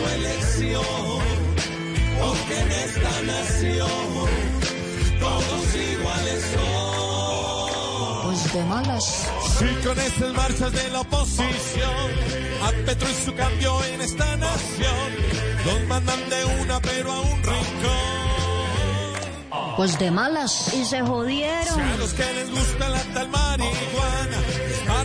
Tu elección, porque en esta nación todos iguales son. Pues de malas. Si con estas marchas de la oposición, a Petro y su cambio en esta nación, los mandan de una pero a un rincón. Pues de malas. Y se Si jodieron. a los que les gusta la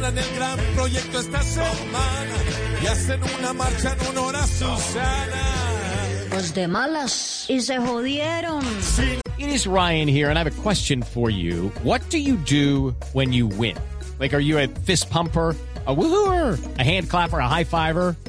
paran el gran proyecto esta semana y hacen una marcha en honor a Susana. Pues de malas. Y se jodieron. Si It is Ryan here, and I have a question for you. What do you do when you win? Like, are you a fist pumper? A woohooer, a hand clapper, a high fiver.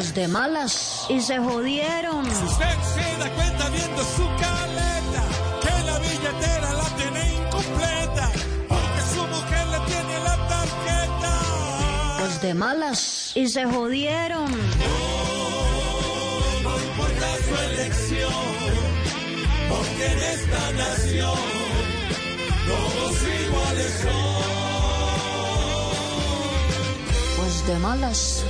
Pues de malas. Y se jodieron. Usted se da cuenta viendo su caleta que la billetera la tiene incompleta porque su mujer le tiene la tarjeta. Pues de malas. Y se jodieron. No importa su elección, porque en esta nación todos iguales son. Pues de malas.